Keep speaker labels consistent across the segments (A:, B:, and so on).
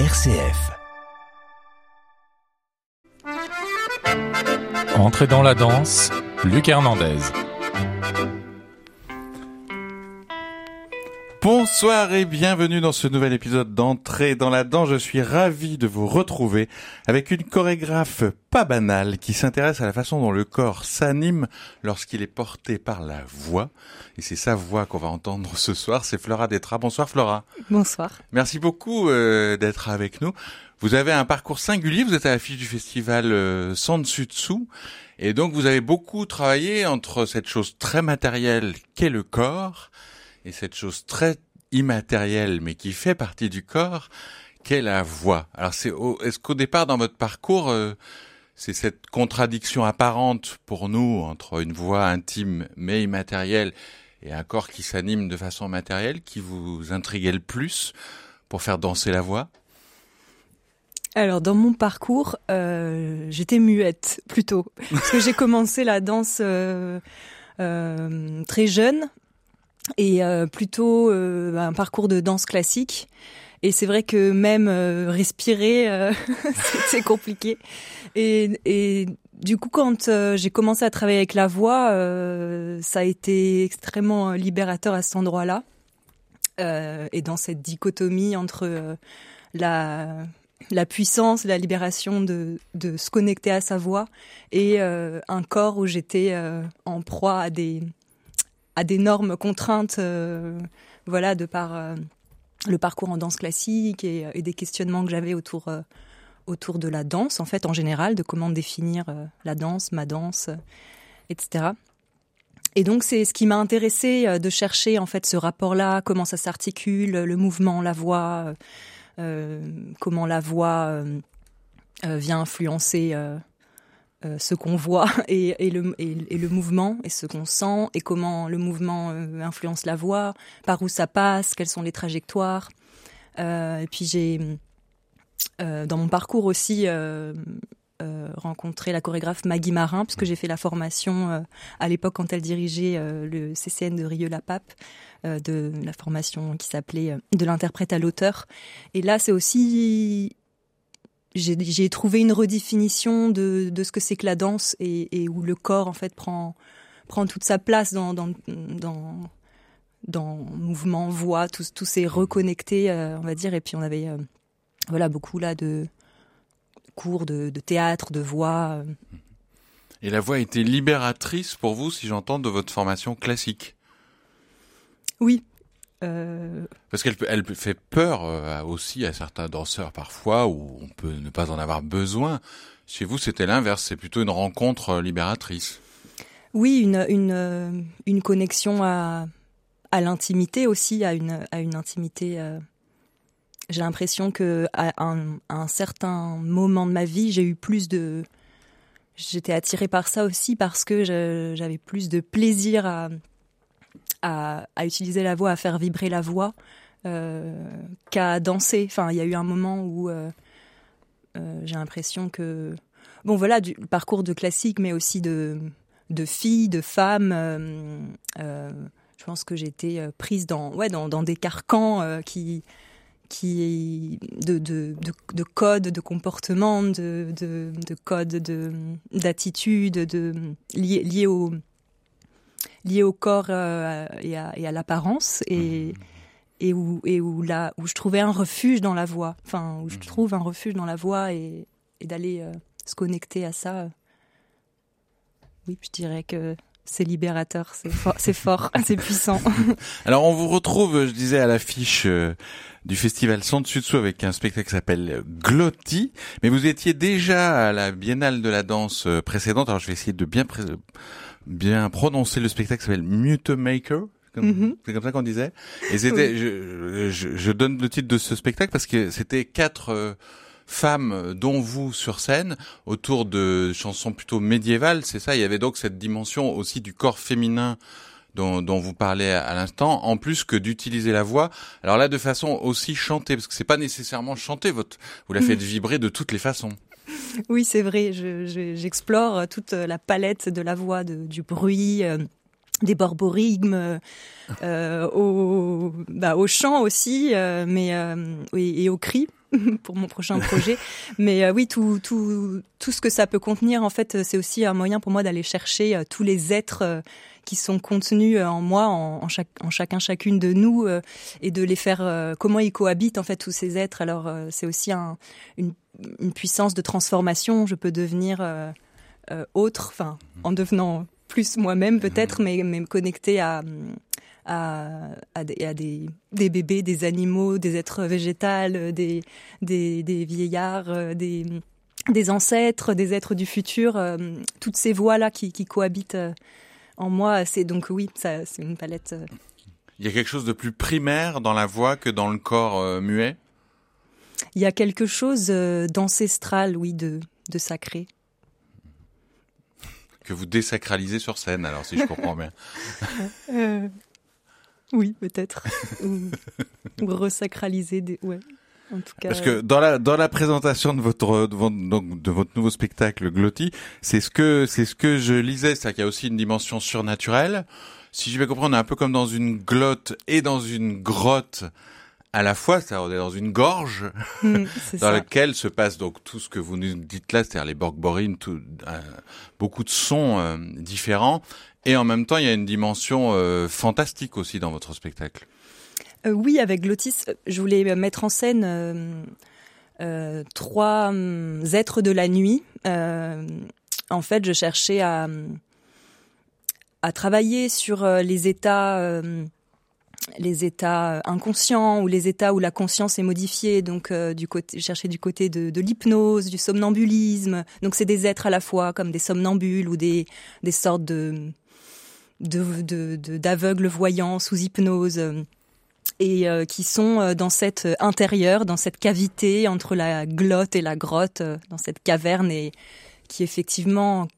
A: RCF.
B: Entrez dans la danse, Luc Hernandez.
C: Bonsoir et bienvenue dans ce nouvel épisode d'Entrée dans la danse. Je suis ravi de vous retrouver avec une chorégraphe pas banale qui s'intéresse à la façon dont le corps s'anime lorsqu'il est porté par la voix. Et c'est sa voix qu'on va entendre ce soir, c'est Flora Detra. Bonsoir Flora.
D: Bonsoir.
C: Merci beaucoup euh, d'être avec nous. Vous avez un parcours singulier, vous êtes à l'affiche du festival euh, Sansutsu. Et donc vous avez beaucoup travaillé entre cette chose très matérielle qu'est le corps et cette chose très immatérielle mais qui fait partie du corps qu'est la voix. Alors c'est est-ce qu'au départ dans votre parcours euh, c'est cette contradiction apparente pour nous entre une voix intime mais immatérielle et un corps qui s'anime de façon matérielle qui vous intriguait le plus pour faire danser la voix?
D: Alors dans mon parcours, euh, j'étais muette plutôt parce que j'ai commencé la danse euh, euh, très jeune et euh, plutôt euh, un parcours de danse classique. Et c'est vrai que même euh, respirer, c'est compliqué. Et, et, du coup, quand j'ai commencé à travailler avec la voix, ça a été extrêmement libérateur à cet endroit-là. et dans cette dichotomie entre la la puissance, la libération de, de se connecter à sa voix et euh, un corps où j'étais euh, en proie à des à d'énormes contraintes, euh, voilà, de par euh, le parcours en danse classique et, et des questionnements que j'avais autour euh, autour de la danse, en fait, en général, de comment définir euh, la danse, ma danse, etc. Et donc c'est ce qui m'a intéressé de chercher en fait ce rapport-là, comment ça s'articule, le mouvement, la voix euh, comment la voix euh, euh, vient influencer ce qu'on voit et, le, mouvement et ce qu'on sent et comment le mouvement influence la voix, par où ça passe, quelles sont les trajectoires. et puis j'ai dans mon parcours aussi euh, rencontré la chorégraphe Maggie Marin, puisque j'ai fait la formation euh, à l'époque quand elle dirigeait euh, le CCN de Rieux-la-Pape, de la formation qui s'appelait De l'interprète à l'auteur. Et là, c'est aussi j'ai trouvé une redéfinition de, de ce que c'est que la danse et, et, où le corps en fait prend prend toute sa place dans dans dans, dans mouvement, voix, tous tous ces reconnectés, euh, on va dire. Et puis on avait euh, voilà beaucoup là de cours de, de, théâtre, de voix.
C: Et la voix a été libératrice pour vous, si j'entends, de votre formation classique?
D: Oui. Euh...
C: Parce qu'elle elle fait peur euh, aussi à certains danseurs parfois, où on peut ne pas en avoir besoin. Chez vous, c'était l'inverse, c'est plutôt une rencontre euh, libératrice.
D: Oui, une, une, une connexion à, à l'intimité aussi, à une, à une intimité... Euh j'ai l'impression que à un, à un, certain moment de ma vie, j'ai eu plus de, j'étais attirée par ça aussi parce que j'avais plus de plaisir à, à, utiliser la voix, à faire vibrer la voix, euh, qu'à danser. Enfin, il y a eu un moment où euh, euh, j'ai l'impression que, bon, voilà, du parcours de classique, mais aussi de de filles, de femmes. Je pense que j'étais prise dans, ouais, dans, dans des carcans qui qui de, de, de, de code de comportement, de, de, de code de d'attitude, de lié, lié au lié au corps euh, et à, et à l'apparence et mmh. et où et où là où je trouvais un refuge dans la voix, enfin où je trouve un refuge dans la voix et, et d'aller euh, se connecter à ça. Oui, je dirais que c'est libérateur, c'est fort, c'est fort, c'est puissant.
C: Alors on vous retrouve, je disais, à l'affiche euh, du festival Sud-Sud avec un spectacle qui s'appelle Glotti, mais vous étiez déjà à la Biennale de la danse euh, précédente. Alors je vais essayer de bien bien prononcer le spectacle s'appelle Mute Maker. C'est mm -hmm. comme ça qu'on disait. Et c'était, oui. je, je, je, donne le titre de ce spectacle parce que c'était quatre euh, femmes, dont vous, sur scène, autour de chansons plutôt médiévales, c'est ça Il y avait donc cette dimension aussi du corps féminin dont, dont vous parlez à l'instant, en plus que d'utiliser la voix. Alors là, de façon aussi chantée, parce que c'est pas nécessairement chanter, votre, vous la faites vibrer de toutes les façons.
D: Oui, c'est vrai. J'explore je, je, toute la palette de la voix, du bruit. Euh des borborigmes euh, au, bah, au chant aussi, euh, mais euh, et, et, au cri. pour mon prochain projet. Mais oui, tout, tout, tout ce que ça peut contenir, en fait, c'est aussi un moyen pour moi d'aller chercher tous les êtres qui sont contenus en moi, en, en, chaque, en chacun, chacune de nous, et de les faire, comment ils cohabitent, en fait, tous ces êtres. Alors, c'est aussi un, une, une, puissance de transformation. Je peux devenir autre, enfin, en devenant plus moi-même peut-être, mmh. mais, mais me connecter à, à, à, des, à des, des, bébés, des animaux, des êtres végétales, des, des, des vieillards, euh, des, des ancêtres, des êtres du futur, euh, toutes ces voix-là qui, qui cohabitent euh, en moi. C'est donc oui, ça, c'est une palette.
C: Il y a quelque chose de plus primaire dans la voix que dans le corps muet?
D: Il y a quelque chose d'ancestral, oui, de, de sacré
C: que vous désacralisez sur scène, alors si je comprends bien.
D: oui, peut-être. ou, resacraliser des. Ouais. En tout cas,
C: Parce que dans la dans la présentation de votre de votre, donc, de votre nouveau spectacle Glotti, c'est ce que c'est ce que je lisais, c'est qu'il y a aussi une dimension surnaturelle. Si je vais comprendre, on est un peu comme dans une glotte et dans une grotte à la fois, ça, on est dans une gorge mm, dans laquelle se passe donc tout ce que vous nous dites là, c'est-à-dire les borgborines, tout, euh, beaucoup de sons euh, différents, et en même temps, il y a une dimension euh, fantastique aussi dans votre spectacle.
D: oui, avec Lotis, je voulais mettre en scène trois hum, êtres de la nuit. en fait, je cherchais à, à travailler sur les états les états inconscients ou les états où la conscience est modifiée, donc euh, du côté, chercher du côté de, l'hypnose, du somnambulisme. Donc c'est des êtres à la fois comme des somnambules ou des, des sortes de d'aveugles voyants sous hypnose et euh, qui sont euh, dans cette intérieur, dans cette cavité entre la glotte et la grotte, dans cette caverne et qui effectivement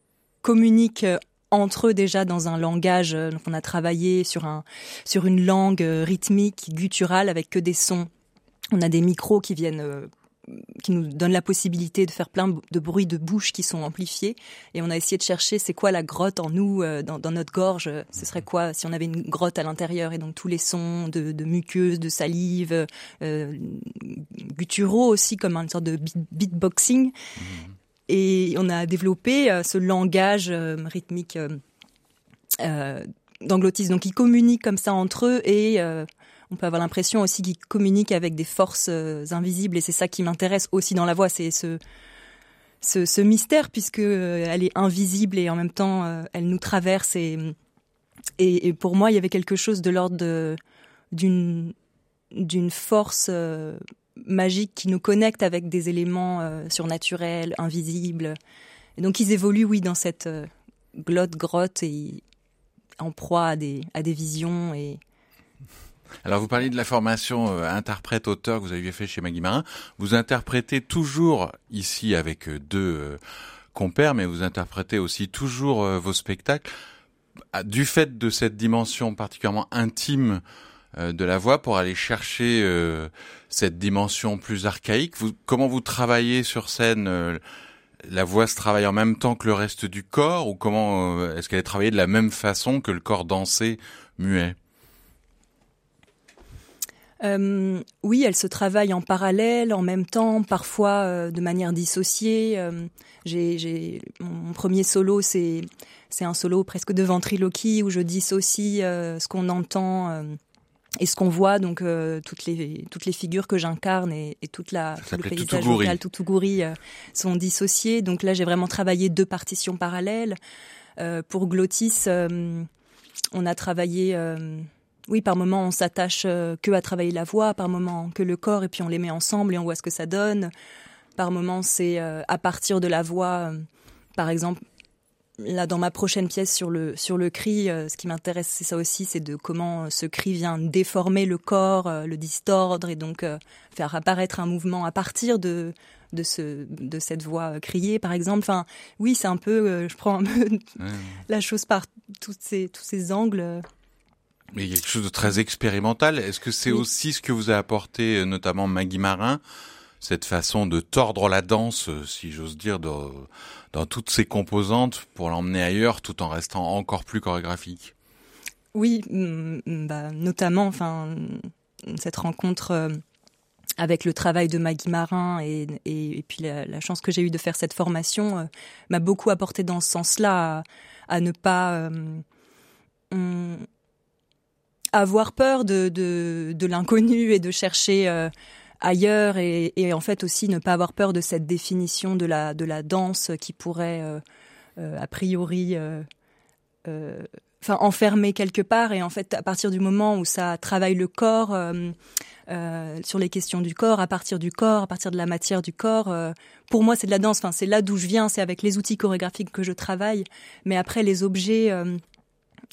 D: communiquent entre eux déjà dans un langage. Euh, donc on a travaillé sur un sur une langue euh, rythmique, gutturale avec que des sons. On a des micros qui viennent euh, qui nous donnent la possibilité de faire plein de bruits de bouche qui sont amplifiés. Et on a essayé de chercher c'est quoi la grotte en nous, dans, notre gorge. Ce serait quoi si on avait une grotte à l'intérieur et donc tous les sons de, de muqueuse, de salive, euh, gutturaux aussi comme une sorte de beatboxing. Et on a développé euh, ce langage euh, rythmique euh, d'anglotisme. Donc ils communiquent comme ça entre eux et on peut avoir l'impression aussi qu'ils communiquent avec des forces invisibles et c'est ça qui m'intéresse aussi dans la voix, c'est ce, ce, ce mystère puisque elle est invisible et en même temps elle nous traverse et, et, et, pour moi il y avait quelque chose de l'ordre d'une d'une force magique qui nous connecte avec des éléments euh, surnaturels, invisibles. Et donc ils évoluent, oui, dans cette euh, glotte grotte et en proie à des, à des visions et
C: alors vous parlez de la formation euh, interprète-auteur que vous avez fait chez Maggie Marin. Vous interprétez toujours ici avec deux compères, mais vous interprétez aussi toujours vos spectacles. Du fait de cette dimension particulièrement intime de la voix pour aller chercher euh, cette dimension plus archaïque. Comment vous travaillez sur scène euh, La voix se travaille en même temps que le reste du corps ou comment est-ce qu'elle est travaillée de la même façon que le corps dansé muet?
D: Euh, oui, elle se travaille en parallèle, en même temps, parfois de manière dissociée. j'ai, mon premier solo, c'est c'est un solo presque de ventriloquie où je dissocie ce qu'on entend et ce qu'on voit, donc euh, toutes les toutes les figures que j'incarne et, et, toute la
C: tout le paysage vocal,
D: Toutougouri euh, sont dissociés. Donc là, j'ai vraiment travaillé deux partitions parallèles. Euh, pour Glottis, euh, on a travaillé, oui, par moment on s'attache que à travailler la voix, par moment que le corps, et puis on les met ensemble et on voit ce que ça donne. Par moment, c'est à partir de la voix, par exemple, là dans ma prochaine pièce sur le sur le cri, euh, ce qui m'intéresse c'est ça aussi, c'est de comment euh, ce cri vient déformer le corps, euh, le distordre et donc faire apparaître un mouvement à partir de de ce de cette voix criée par exemple. Enfin, oui, c'est un peu je prends un peu la chose par tous ces tous ces angles.
C: Mais il y a quelque chose de très expérimental. Est-ce que c'est aussi ce que vous a apporté notamment Maggie Marin cette façon de tordre la danse, si j'ose dire, dans, toutes ses composantes pour l'emmener ailleurs tout en restant encore plus chorégraphique.
D: Oui, mm, mm, bah, notamment, enfin, cette rencontre euh, avec le travail de Maggie Marin et, puis la, chance que j'ai eue de faire cette formation m'a beaucoup apporté dans ce sens-là à, ne pas avoir peur de l'inconnu et de chercher ailleurs et, et, en fait aussi ne pas avoir peur de cette définition de la, de la danse qui pourrait euh, euh, a priori euh, enfin enfermer quelque part. Et en fait à partir du moment où ça travaille le corps sur les questions du corps à partir du corps à partir de la matière du corps pour moi c'est de la danse. Enfin c'est là d'où je viens c'est avec les outils chorégraphiques que je travaille. Mais après les objets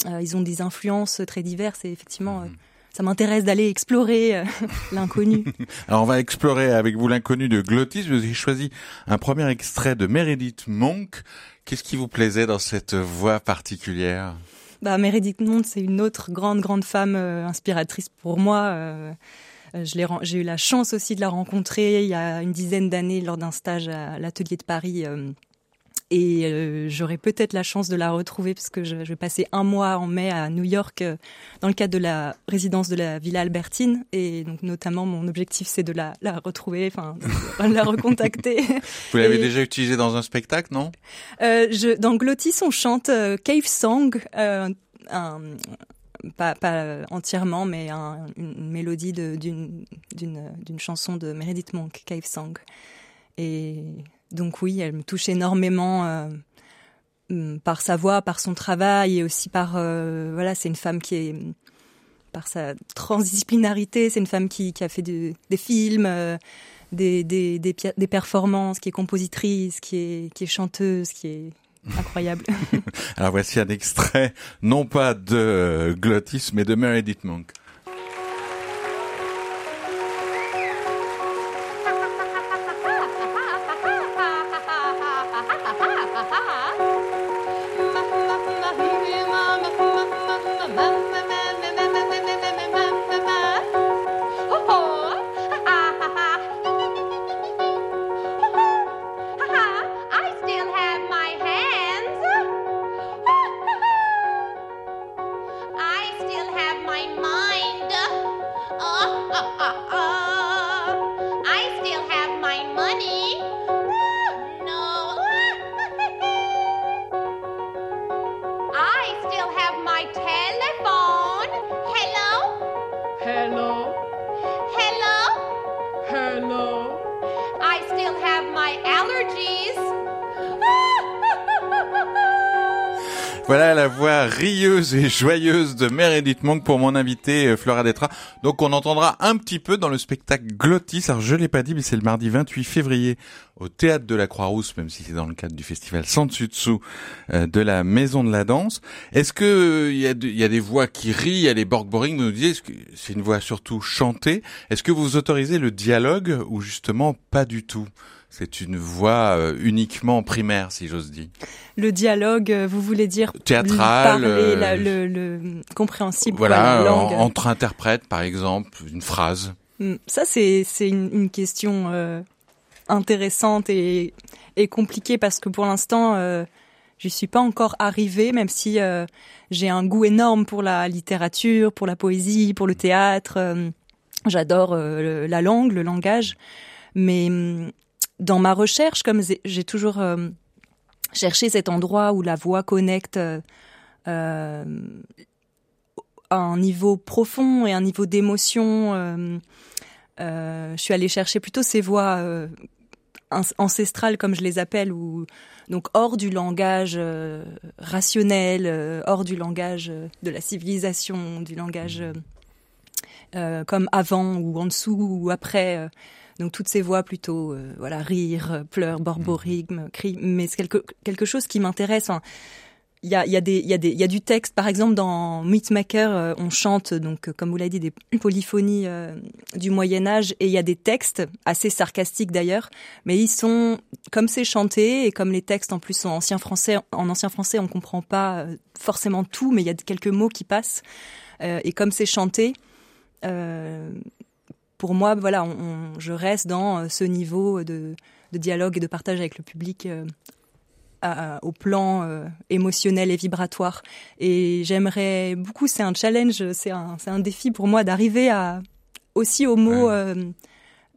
D: ils ont des influences très diverses. Et effectivement mmh ça m'intéresse d'aller explorer euh, l'inconnu.
C: Alors on va explorer avec vous l'inconnu de Glottis. Vous avez choisi un premier extrait de Meredith Monk. Qu'est-ce qui vous plaisait dans cette voix particulière?
D: Bah, Meredith Monk, c'est une autre grande, grande femme euh, inspiratrice pour moi. Euh, j'ai eu la chance aussi de la rencontrer il y a une dizaine d'années lors d'un stage à l'atelier de Paris et euh, j'aurai peut-être la chance de la retrouver parce que je, vais passer un mois en mai à New York euh, dans le cadre de la résidence de la Villa Albertine et donc notamment mon objectif c'est de la, la retrouver, enfin de la recontacter.
C: Vous l'avez déjà utilisé dans un spectacle, non?
D: Euh, je, Dans Glottis on chante Cave Song, un, pas, pas entièrement, mais un, une mélodie d'une chanson de Meredith Monk, Cave Song. Et donc oui, elle me touche énormément euh, mm, par sa voix, par son travail et aussi par euh, voilà, c'est une femme qui est par sa transdisciplinarité, c'est une femme qui, qui a fait des films, euh, des, des, des, des, performances, qui est compositrice, qui est, qui est chanteuse, qui est incroyable.
C: Alors voici un extrait, non pas de Glottis, mais de Meredith Monk. Rieuse et joyeuse de Meredith Monk pour mon invité euh, Flora Detra. Donc on entendra un petit peu dans le spectacle Glottis. Alors je l'ai pas dit, mais c'est le mardi 28 février au théâtre de la Croix-Rousse, même si c'est dans le cadre du festival Santsu euh, de la Maison de la Danse. Est-ce que il euh, y, a des voix qui rient, il y a les Borg Boring, vous nous disiez, que c'est une voix surtout chantée. Est-ce que vous autorisez le dialogue ou justement pas du tout? C'est une voix euh, uniquement primaire, si j'ose dire.
D: Le dialogue, euh, vous voulez dire
C: théâtral,
D: parler, le, le, compréhensible.
C: Voilà, la langue. entre interprètes, par exemple, une phrase.
D: Hmm, ça, c'est c'est une, une, question euh, intéressante et, et compliquée parce que pour l'instant, euh, je suis pas encore arrivée, même si j'ai un goût énorme pour la littérature, pour la poésie, pour le théâtre. J'adore la langue, le langage, mais hmm, dans ma recherche, comme j'ai toujours euh, cherché cet endroit où la voix connecte euh, euh un niveau profond et un niveau d'émotion, euh, je suis allée chercher plutôt ces voix ancestrales, comme je les appelle, ou donc hors du langage rationnel, hors du langage de la civilisation, du langage comme avant ou en dessous ou après donc toutes ces voix plutôt, euh, voilà, rire, pleurs, borborigme, cri, mais c'est quelque, quelque chose qui m'intéresse. il y a, y, a des, y, a des, y a du texte, par exemple dans Mythmaker, euh, on chante, donc comme vous l'avez dit, des polyphonies euh, du Moyen Âge, et il y a des textes, assez sarcastiques d'ailleurs, mais ils sont, comme c'est chanté, et comme les textes en plus sont ancien français, en ancien français on comprend pas forcément tout, mais il y a quelques mots qui passent, et comme c'est chanté, pour moi, voilà, on, je reste dans euh, ce niveau de, de, dialogue et de partage avec le public euh, au plan euh, émotionnel et vibratoire. Et j'aimerais beaucoup, c'est un challenge, c'est un, un, défi pour moi d'arriver à aussi au mot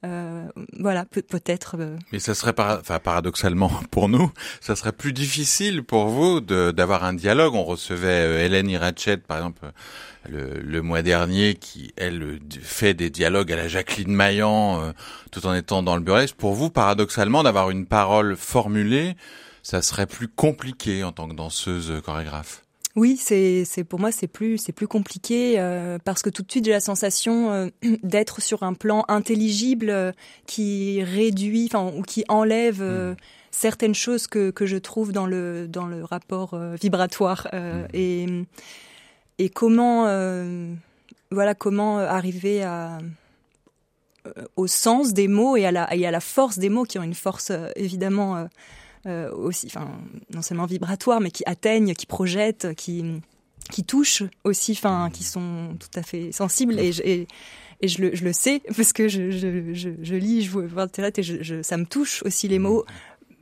D: Euh, voilà, peut-être. Euh.
C: Mais ça serait enfin, paradoxalement pour nous, ça serait plus difficile pour vous d'avoir un dialogue. On recevait Hélène Irachet, par exemple, le, le, mois dernier, qui elle fait des dialogues à la Jacqueline Maillan, tout en étant dans le burlesque. Pour vous, paradoxalement, d'avoir une parole formulée, ça serait plus compliqué en tant que danseuse chorégraphe.
D: Oui, c'est c'est pour moi c'est plus c'est plus compliqué euh, parce que tout de suite j'ai la sensation euh, d'être sur un plan intelligible euh, qui réduit enfin ou qui enlève hmm. certaines choses que que je trouve dans le dans le rapport vibratoire hmm. et et comment voilà comment arriver à au sens des mots et à la et à la force des mots qui ont une force évidemment euh, aussi, enfin, non seulement vibratoires, mais qui atteignent, qui projettent, qui, qui touchent aussi, enfin, qui sont tout à fait sensibles. Et, et, je, le, je le sais parce que je, je, je, lis, je vois Internet et je, ça me touche aussi les mots.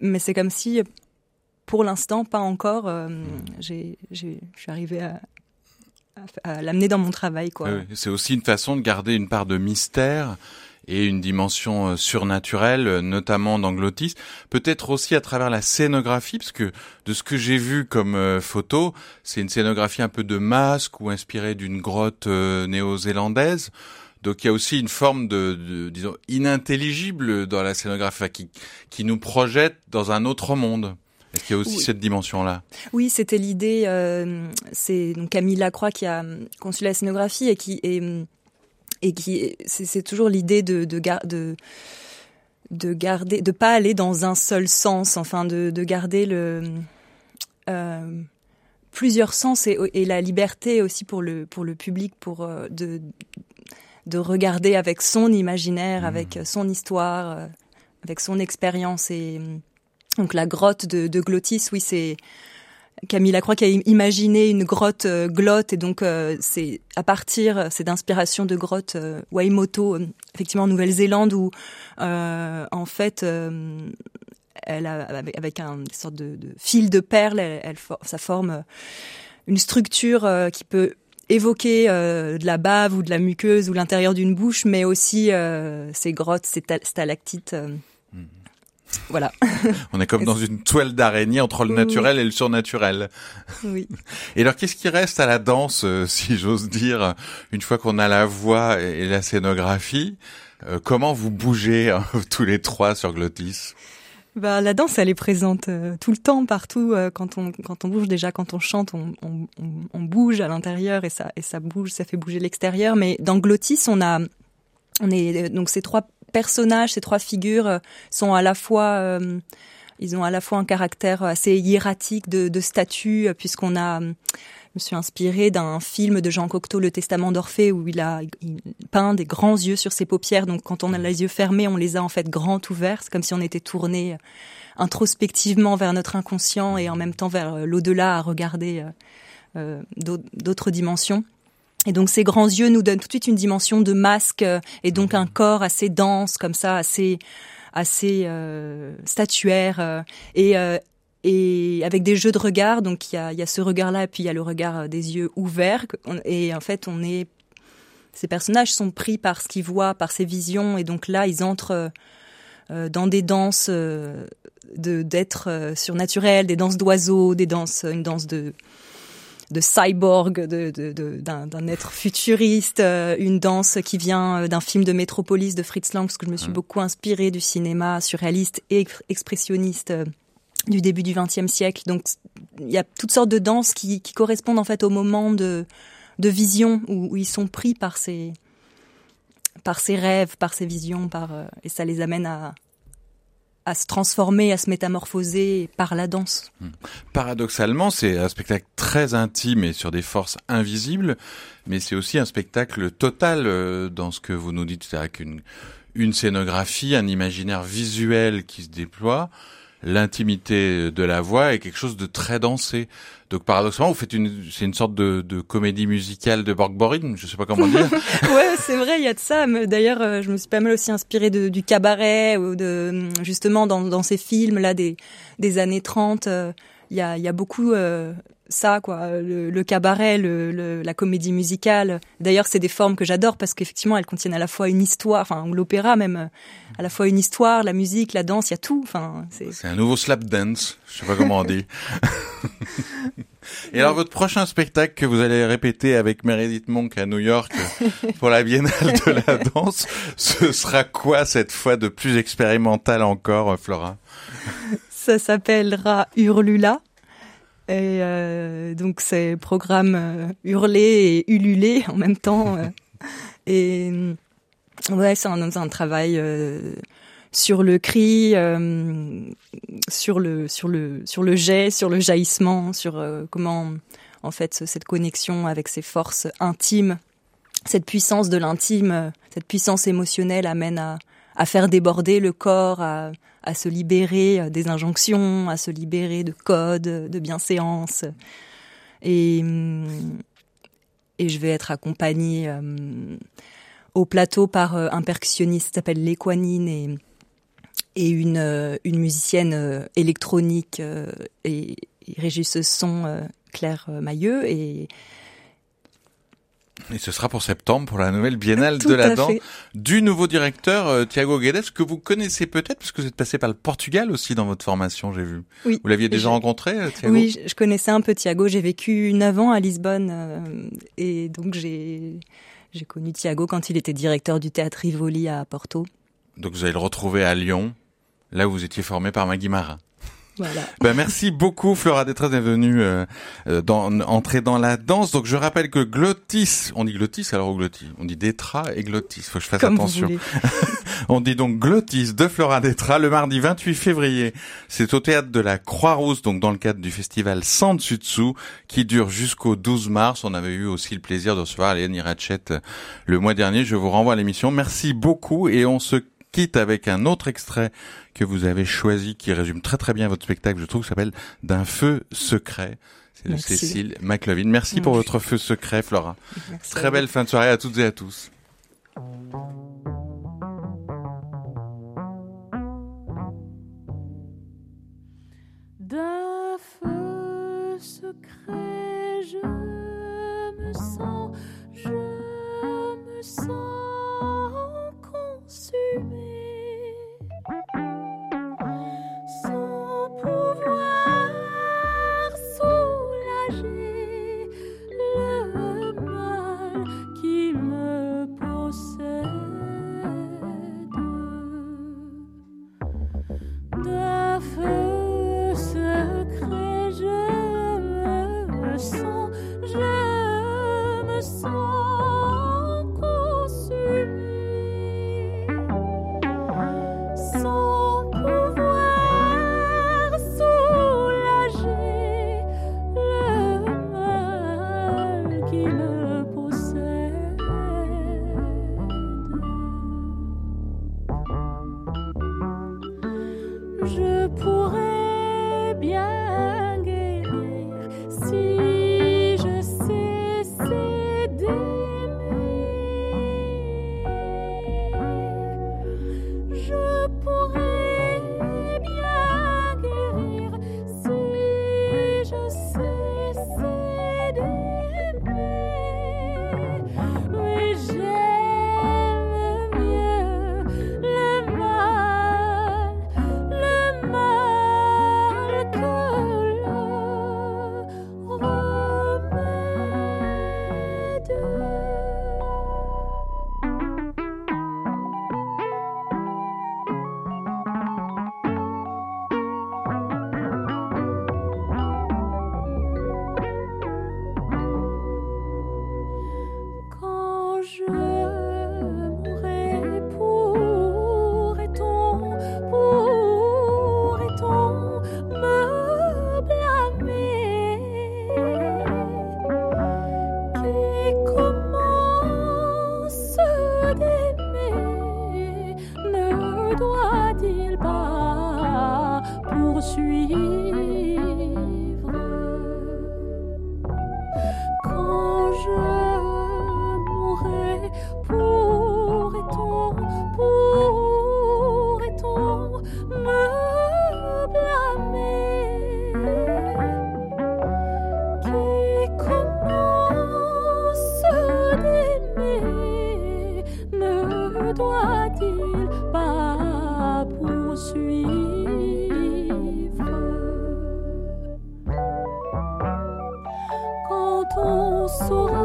D: Mais c'est comme si, pour l'instant, pas encore, euh, j'ai, je suis arrivée à, l'amener dans mon travail. Quoi.
C: c'est aussi une façon de garder une part de mystère et une dimension euh, surnaturelle, euh, notamment dans Glottis. Peut-être aussi à travers la scénographie, parce que de ce que j'ai vu comme euh, photo, c'est une scénographie un peu de masque ou inspirée d'une grotte néo-zélandaise. Donc il y a aussi une forme de, disons inintelligible dans la scénographie qui nous projette dans un autre monde. Est-ce qu'il y a aussi cette dimension-là
D: Oui, c'était l'idée. c'est donc Camille Lacroix qui a conçu la scénographie et qui est et qui c'est toujours l'idée de de, de de garder de pas aller dans un seul sens enfin de, de garder le euh, plusieurs sens et, et, la liberté aussi pour le pour le public pour euh, de de regarder avec son imaginaire mmh. avec son histoire euh, avec son expérience et donc la grotte de, de Glottis oui c'est Camille Lacroix qui a imaginé une grotte euh, glotte et donc euh, c'est à partir c'est d'inspiration de grotte euh, Waimoto effectivement en Nouvelle-Zélande où en fait elle a avec un une sorte de, fil de perles elle, ça forme une structure qui peut évoquer de la bave ou de la muqueuse ou l'intérieur d'une bouche mais aussi ces grottes ces stalactites voilà.
C: On est comme dans une toile d'araignée entre le naturel et le surnaturel.
D: Oui.
C: Et alors, qu'est-ce qui reste à la danse, euh, si j'ose dire, une fois qu'on a la voix et la scénographie euh, Comment vous bougez hein, tous les trois sur Glottis
D: bah, la danse, elle est présente euh, tout le temps, partout. quand on quand on bouge déjà, quand on chante, on, on, on bouge à l'intérieur et ça et ça bouge, ça fait bouger l'extérieur. Mais dans Glottis, on a on est donc ces trois personnages, ces trois figures euh, sont à la fois euh, ils ont à la fois un caractère assez hiératique de, de statut, euh, puisqu'on a, je me suis inspirée d'un film de Jean Cocteau, Le Testament d'Orphée, où il a peint des grands yeux sur ses paupières. Donc, quand on a les yeux fermés, on les a en fait grands ouverts, c'est comme si on était tourné introspectivement vers notre inconscient et en même temps vers l'au-delà à regarder euh, d'autres dimensions. Et donc ces grands yeux nous donnent tout de suite une dimension de masque euh, et donc un corps assez dense comme ça, assez assez euh, statuaire euh, et et avec des jeux de regard. Donc il y a, y a ce regard-là et puis il y a le regard des yeux ouverts. Et en fait, on est ces personnages sont pris par ce qu'ils voient, par ces visions et donc là ils entrent dans des danses de d'êtres surnaturels, des danses d'oiseaux, des danses une danse de de cyborg, de, d'un, être futuriste, euh, une danse qui vient euh, d'un film de Métropolis de Fritz Lang, parce que je me suis mmh. beaucoup inspirée du cinéma surréaliste et expressionniste euh, du début du XXe siècle. Donc il y a toutes sortes de danses qui, correspondent en fait au moment de, de vision où, ils sont pris par ces par ces rêves, par ces visions, par et ça les amène à, à se transformer, à se métamorphoser par la danse. Hmm.
C: Paradoxalement, c'est un spectacle très intime et sur des forces invisibles, mais c'est aussi un spectacle total euh, dans ce que vous nous dites, c'est-à-dire qu'une une scénographie, un imaginaire visuel qui se déploie, l'intimité de la voix est quelque chose de très dansé. Donc paradoxalement, vous faites une, c'est une sorte de, de comédie musicale de Borg-Borin, je sais pas comment dire.
D: ouais, c'est vrai, il y a de ça. D'ailleurs, euh, je me suis pas mal aussi inspirée de, du cabaret ou de justement dans, dans ces films là des des années 30. Euh, il y a, y a beaucoup euh, ça, quoi, le, le cabaret, le, le- la comédie musicale. D'ailleurs, c'est des formes que j'adore parce qu'effectivement, elles contiennent à la fois une histoire, enfin, l'opéra même, à la fois une histoire, la musique, la danse, il y a tout. Enfin, c'est
C: C'est un nouveau slap dance, je sais pas comment on dit. Et alors votre prochain spectacle que vous allez répéter avec Meredith Monk à New York pour la Biennale de la danse, ce sera quoi cette fois de plus expérimental encore, Flora?
D: Ça s'appellera Hurlula. Et euh, donc c'est programme euh, hurler et ululer en même temps. euh. et euh, ouais, c'est un, un travail euh, sur le cri, euh, sur le sur le sur le jet, sur le jaillissement, sur euh, comment en fait ce- cette connexion avec ses forces intimes, cette puissance de l'intime, cette puissance émotionnelle amène à à faire déborder le corps, à à se libérer euh, des injonctions, à se libérer de codes, de bienséances. Et, hum, et je vais être accompagnée euh, au plateau par euh, un percussionniste qui s'appelle Léquanine et, et une, euh, une musicienne euh, électronique euh, et, et régisseuse son euh, Claire euh, Mailleux. Et
C: ce sera pour septembre pour la nouvelle Biennale
D: tout
C: de la danse du nouveau directeur euh, Thiago Guedes que vous connaissez peut-être parce que vous êtes passé par le Portugal aussi dans votre formation, j'ai vu.
D: Oui.
C: Vous l'aviez déjà rencontré, euh, Thiago?
D: Oui, je- je connaissais un peu Thiago. J'ai vécu 9 ans à Lisbonne euh, et donc j'ai j'ai connu Thiago quand il était directeur du théâtre Rivoli à Porto.
C: Donc vous allez le retrouver à Lyon, là où vous étiez formé par Maggie Marin.
D: Voilà.
C: Ben, merci beaucoup Flora d'être venue euh, euh, dans, entrer dans la danse. Donc je rappelle que Glottis, on dit Glottis alors ou Glottis On dit Détra et Glottis, faut que je fasse
D: Comme
C: attention. On dit donc Glottis de Flora Détra le mardi 28 février. C'est au théâtre de la Croix-Rousse, donc dans le cadre du festival Santutsu, qui dure jusqu'au 12 mars. On avait eu aussi le plaisir de recevoir Léonie Ratchet euh, le mois dernier. Je vous renvoie à l'émission. Merci beaucoup et on se quitte avec un autre extrait que vous avez choisi qui résume très très bien votre spectacle, je trouve, qui s'appelle D'un feu secret. C'est de. Cécile McLovin. Merci pour votre feu secret, Flora.
D: Merci
C: Très belle fin de soirée à toutes et à tous.
A: D'un feu secret, je me sens, je me sens consumée, 所。